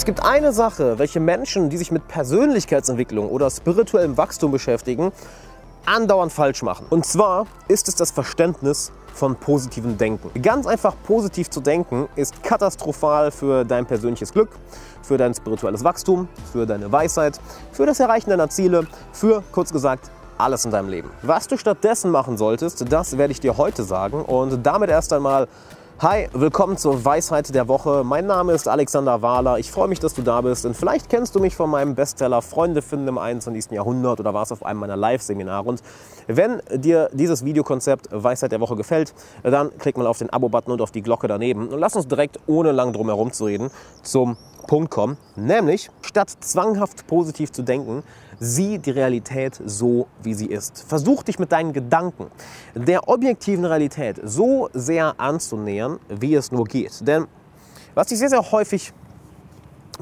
Es gibt eine Sache, welche Menschen, die sich mit Persönlichkeitsentwicklung oder spirituellem Wachstum beschäftigen, andauernd falsch machen. Und zwar ist es das Verständnis von positivem Denken. Ganz einfach positiv zu denken ist katastrophal für dein persönliches Glück, für dein spirituelles Wachstum, für deine Weisheit, für das Erreichen deiner Ziele, für, kurz gesagt, alles in deinem Leben. Was du stattdessen machen solltest, das werde ich dir heute sagen und damit erst einmal Hi, willkommen zur Weisheit der Woche. Mein Name ist Alexander Wahler. Ich freue mich, dass du da bist. Und vielleicht kennst du mich von meinem Bestseller Freunde finden im 21. Jahrhundert oder warst auf einem meiner Live-Seminare. Und wenn dir dieses Videokonzept Weisheit der Woche gefällt, dann klick mal auf den Abo-Button und auf die Glocke daneben und lass uns direkt, ohne lang drum herum zu reden, zum Punkt kommen. Nämlich, statt zwanghaft positiv zu denken, sieh die Realität so, wie sie ist. Versuch dich mit deinen Gedanken der objektiven Realität so sehr anzunähern, wie es nur geht. Denn was ich sehr, sehr häufig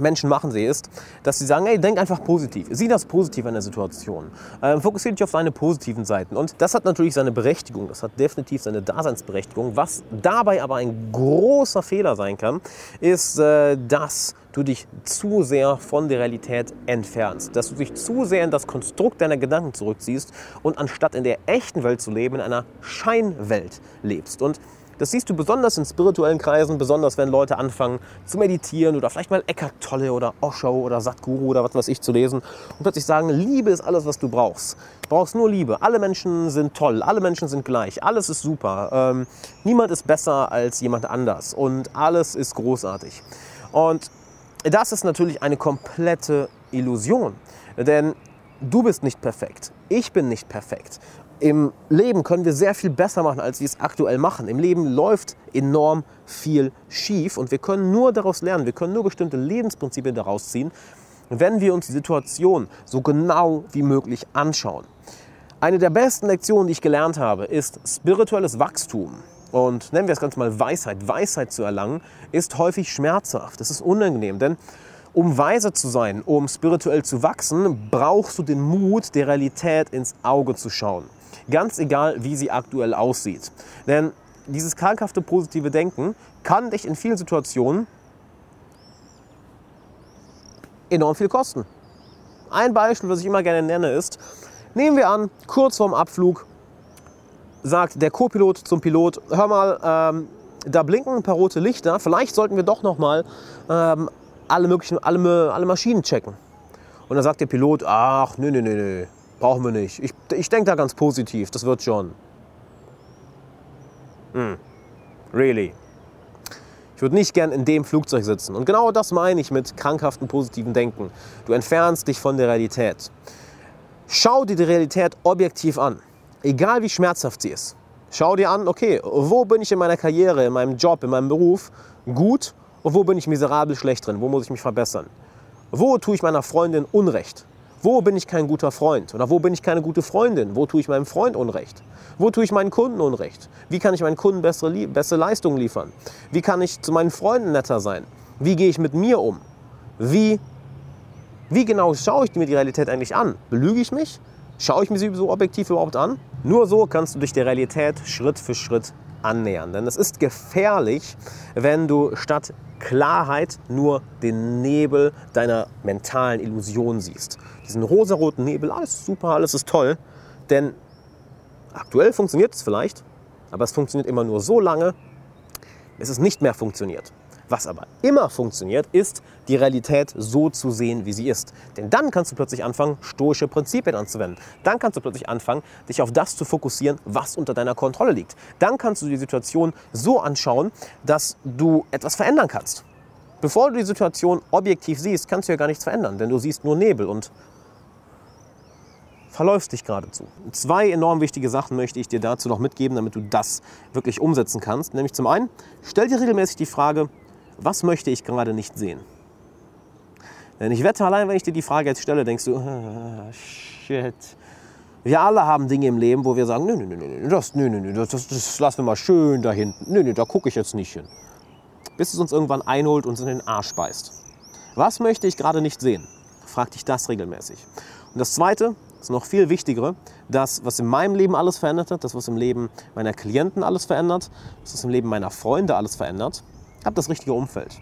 Menschen machen sehe, ist, dass sie sagen, hey, denk einfach positiv. Sieh das positiv an der Situation. Ähm, fokussiere dich auf deine positiven Seiten. Und das hat natürlich seine Berechtigung. Das hat definitiv seine Daseinsberechtigung. Was dabei aber ein großer Fehler sein kann, ist, äh, dass du dich zu sehr von der Realität entfernst, dass du dich zu sehr in das Konstrukt deiner Gedanken zurückziehst und anstatt in der echten Welt zu leben, in einer Scheinwelt lebst. Und das siehst du besonders in spirituellen Kreisen, besonders wenn Leute anfangen zu meditieren oder vielleicht mal Eckhart Tolle oder Osho oder Satguru oder was weiß ich zu lesen und plötzlich sagen, Liebe ist alles, was du brauchst. Du brauchst nur Liebe. Alle Menschen sind toll, alle Menschen sind gleich, alles ist super. Ähm, niemand ist besser als jemand anders und alles ist großartig. Und das ist natürlich eine komplette Illusion, denn du bist nicht perfekt, ich bin nicht perfekt im Leben können wir sehr viel besser machen, als wir es aktuell machen. Im Leben läuft enorm viel schief und wir können nur daraus lernen, wir können nur bestimmte Lebensprinzipien daraus ziehen, wenn wir uns die Situation so genau wie möglich anschauen. Eine der besten Lektionen, die ich gelernt habe, ist spirituelles Wachstum. Und nennen wir es ganz mal Weisheit. Weisheit zu erlangen ist häufig schmerzhaft. Das ist unangenehm, denn um weise zu sein, um spirituell zu wachsen, brauchst du den Mut, der Realität ins Auge zu schauen. Ganz egal, wie sie aktuell aussieht. Denn dieses krankhafte positive Denken kann dich in vielen Situationen enorm viel kosten. Ein Beispiel, was ich immer gerne nenne, ist, nehmen wir an, kurz vorm Abflug sagt der Co-Pilot zum Pilot, hör mal, ähm, da blinken ein paar rote Lichter, vielleicht sollten wir doch noch mal ähm, alle möglichen, alle, alle Maschinen checken. Und dann sagt der Pilot, ach, nö, nö, nö, nö, Brauchen wir nicht. Ich, ich denke da ganz positiv, das wird schon. Mm. Really? Ich würde nicht gern in dem Flugzeug sitzen. Und genau das meine ich mit krankhaften positiven Denken. Du entfernst dich von der Realität. Schau dir die Realität objektiv an, egal wie schmerzhaft sie ist. Schau dir an, okay, wo bin ich in meiner Karriere, in meinem Job, in meinem Beruf gut und wo bin ich miserabel schlecht drin, wo muss ich mich verbessern. Wo tue ich meiner Freundin Unrecht? Wo bin ich kein guter Freund? Oder wo bin ich keine gute Freundin? Wo tue ich meinem Freund Unrecht? Wo tue ich meinen Kunden Unrecht? Wie kann ich meinen Kunden bessere, bessere Leistungen liefern? Wie kann ich zu meinen Freunden netter sein? Wie gehe ich mit mir um? Wie, wie genau schaue ich mir die Realität eigentlich an? Belüge ich mich? Schaue ich mir sie so objektiv überhaupt an? Nur so kannst du dich der Realität Schritt für Schritt annähern. Denn es ist gefährlich, wenn du statt Klarheit nur den Nebel deiner mentalen Illusion siehst. Diesen rosaroten Nebel, alles super, alles ist toll. Denn aktuell funktioniert es vielleicht, aber es funktioniert immer nur so lange, bis es nicht mehr funktioniert. Was aber immer funktioniert, ist, die Realität so zu sehen, wie sie ist. Denn dann kannst du plötzlich anfangen, stoische Prinzipien anzuwenden. Dann kannst du plötzlich anfangen, dich auf das zu fokussieren, was unter deiner Kontrolle liegt. Dann kannst du die Situation so anschauen, dass du etwas verändern kannst. Bevor du die Situation objektiv siehst, kannst du ja gar nichts verändern, denn du siehst nur Nebel und verläufst dich geradezu. Zwei enorm wichtige Sachen möchte ich dir dazu noch mitgeben, damit du das wirklich umsetzen kannst. Nämlich zum einen, stell dir regelmäßig die Frage, was möchte ich gerade nicht sehen? Denn ich wette, allein wenn ich dir die Frage jetzt stelle, denkst du, ah, shit. Wir alle haben Dinge im Leben, wo wir sagen, nö, nö, nö, nö, das, nö, nö, das, das, das lassen wir mal schön da hinten. Nö, nö, da gucke ich jetzt nicht hin. Bis es uns irgendwann einholt und uns in den Arsch beißt. Was möchte ich gerade nicht sehen? Frag dich das regelmäßig. Und das Zweite, das noch viel Wichtigere, das, was in meinem Leben alles verändert hat, das, was im Leben meiner Klienten alles verändert, das, was im Leben meiner Freunde alles verändert, hab das richtige Umfeld.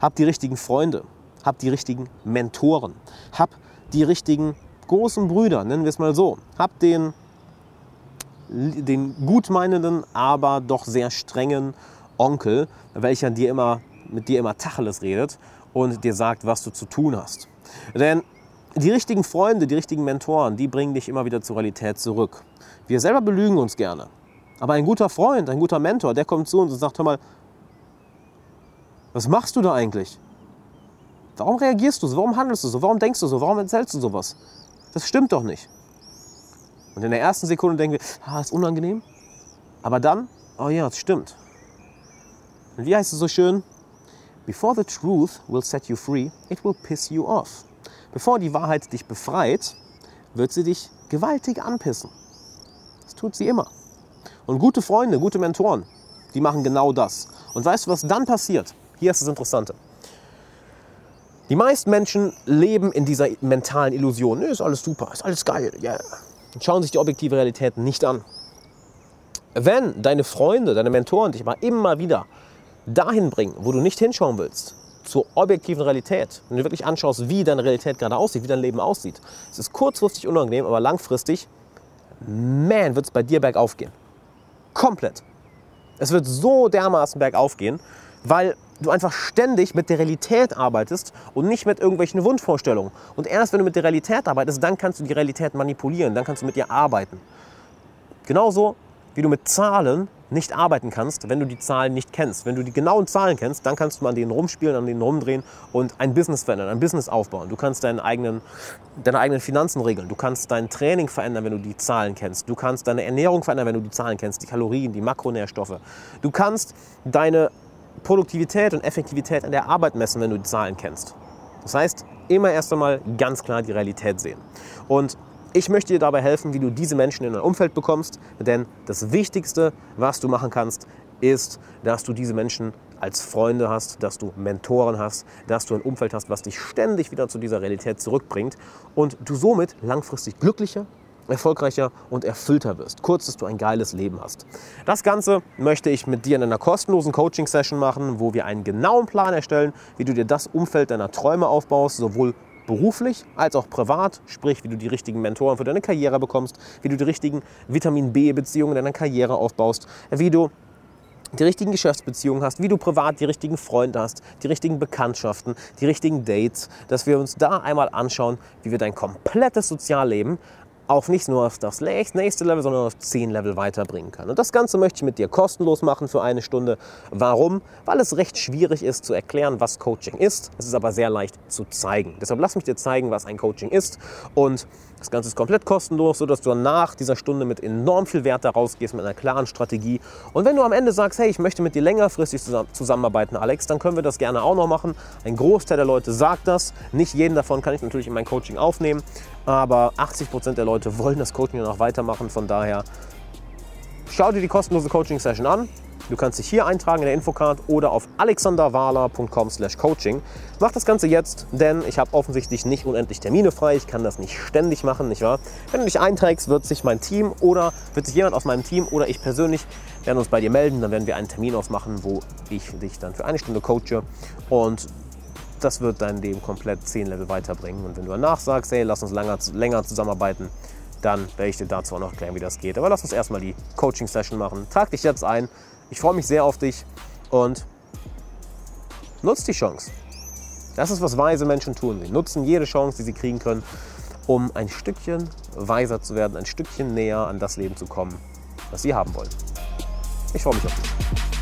Hab die richtigen Freunde. hab die richtigen Mentoren, hab die richtigen großen Brüder, nennen wir es mal so. Hab den, den gutmeinenden, aber doch sehr strengen Onkel, welcher dir immer, mit dir immer Tacheles redet und dir sagt, was du zu tun hast. Denn die richtigen Freunde, die richtigen Mentoren, die bringen dich immer wieder zur Realität zurück. Wir selber belügen uns gerne. Aber ein guter Freund, ein guter Mentor, der kommt zu uns und sagt, hör mal, was machst du da eigentlich? Warum reagierst du so? Warum handelst du so? Warum denkst du so? Warum erzählst du sowas? Das stimmt doch nicht. Und in der ersten Sekunde denken wir, ah, ist unangenehm. Aber dann, oh ja, es stimmt. Und wie heißt es so schön? Before the truth will set you free, it will piss you off. Bevor die Wahrheit dich befreit, wird sie dich gewaltig anpissen. Das tut sie immer. Und gute Freunde, gute Mentoren, die machen genau das. Und weißt du, was dann passiert? Hier ist das Interessante. Die meisten Menschen leben in dieser mentalen Illusion. Ist alles super, ist alles geil. Yeah. Und schauen sich die objektive Realität nicht an. Wenn deine Freunde, deine Mentoren dich mal immer wieder dahin bringen, wo du nicht hinschauen willst, zur objektiven Realität, wenn du wirklich anschaust, wie deine Realität gerade aussieht, wie dein Leben aussieht, es ist kurzfristig unangenehm, aber langfristig, man, wird es bei dir bergauf gehen. Komplett. Es wird so dermaßen bergauf gehen, weil du einfach ständig mit der Realität arbeitest und nicht mit irgendwelchen Wunschvorstellungen. Und erst wenn du mit der Realität arbeitest, dann kannst du die Realität manipulieren, dann kannst du mit ihr arbeiten. Genauso wie du mit Zahlen nicht arbeiten kannst, wenn du die Zahlen nicht kennst. Wenn du die genauen Zahlen kennst, dann kannst du an denen rumspielen, an denen rumdrehen und ein Business verändern, ein Business aufbauen. Du kannst deinen eigenen, deine eigenen Finanzen regeln. Du kannst dein Training verändern, wenn du die Zahlen kennst. Du kannst deine Ernährung verändern, wenn du die Zahlen kennst, die Kalorien, die Makronährstoffe. Du kannst deine Produktivität und Effektivität in der Arbeit messen, wenn du die Zahlen kennst. Das heißt, immer erst einmal ganz klar die Realität sehen. Und ich möchte dir dabei helfen, wie du diese Menschen in dein Umfeld bekommst, denn das Wichtigste, was du machen kannst, ist, dass du diese Menschen als Freunde hast, dass du Mentoren hast, dass du ein Umfeld hast, was dich ständig wieder zu dieser Realität zurückbringt und du somit langfristig glücklicher, erfolgreicher und erfüllter wirst. Kurz, dass du ein geiles Leben hast. Das Ganze möchte ich mit dir in einer kostenlosen Coaching-Session machen, wo wir einen genauen Plan erstellen, wie du dir das Umfeld deiner Träume aufbaust, sowohl beruflich als auch privat, sprich wie du die richtigen Mentoren für deine Karriere bekommst, wie du die richtigen Vitamin B-Beziehungen in deiner Karriere aufbaust, wie du die richtigen Geschäftsbeziehungen hast, wie du privat die richtigen Freunde hast, die richtigen Bekanntschaften, die richtigen Dates, dass wir uns da einmal anschauen, wie wir dein komplettes Sozialleben auf nicht nur auf das nächste Level, sondern auf 10 Level weiterbringen kann. Und das Ganze möchte ich mit dir kostenlos machen für eine Stunde. Warum? Weil es recht schwierig ist zu erklären, was Coaching ist. Es ist aber sehr leicht zu zeigen. Deshalb lass mich dir zeigen, was ein Coaching ist. Und das Ganze ist komplett kostenlos, sodass du nach dieser Stunde mit enorm viel Wert daraus gehst, mit einer klaren Strategie. Und wenn du am Ende sagst, hey, ich möchte mit dir längerfristig zusammenarbeiten, Alex, dann können wir das gerne auch noch machen. Ein Großteil der Leute sagt das. Nicht jeden davon kann ich natürlich in mein Coaching aufnehmen aber 80 Prozent der Leute wollen das Coaching noch weitermachen. Von daher schau dir die kostenlose Coaching-Session an. Du kannst dich hier eintragen in der Infocard oder auf alexanderwahler.com/coaching. Mach das Ganze jetzt, denn ich habe offensichtlich nicht unendlich Termine frei. Ich kann das nicht ständig machen, nicht wahr? Wenn du dich einträgst, wird sich mein Team oder wird sich jemand aus meinem Team oder ich persönlich werden uns bei dir melden. Dann werden wir einen Termin ausmachen, wo ich dich dann für eine Stunde coache und das wird dein Leben komplett 10 Level weiterbringen. Und wenn du danach sagst, hey, lass uns länger, länger zusammenarbeiten, dann werde ich dir dazu auch noch erklären, wie das geht. Aber lass uns erstmal die Coaching-Session machen. Trag dich jetzt ein. Ich freue mich sehr auf dich und nutz die Chance. Das ist, was weise Menschen tun. Sie nutzen jede Chance, die sie kriegen können, um ein Stückchen weiser zu werden, ein Stückchen näher an das Leben zu kommen, was sie haben wollen. Ich freue mich auf dich.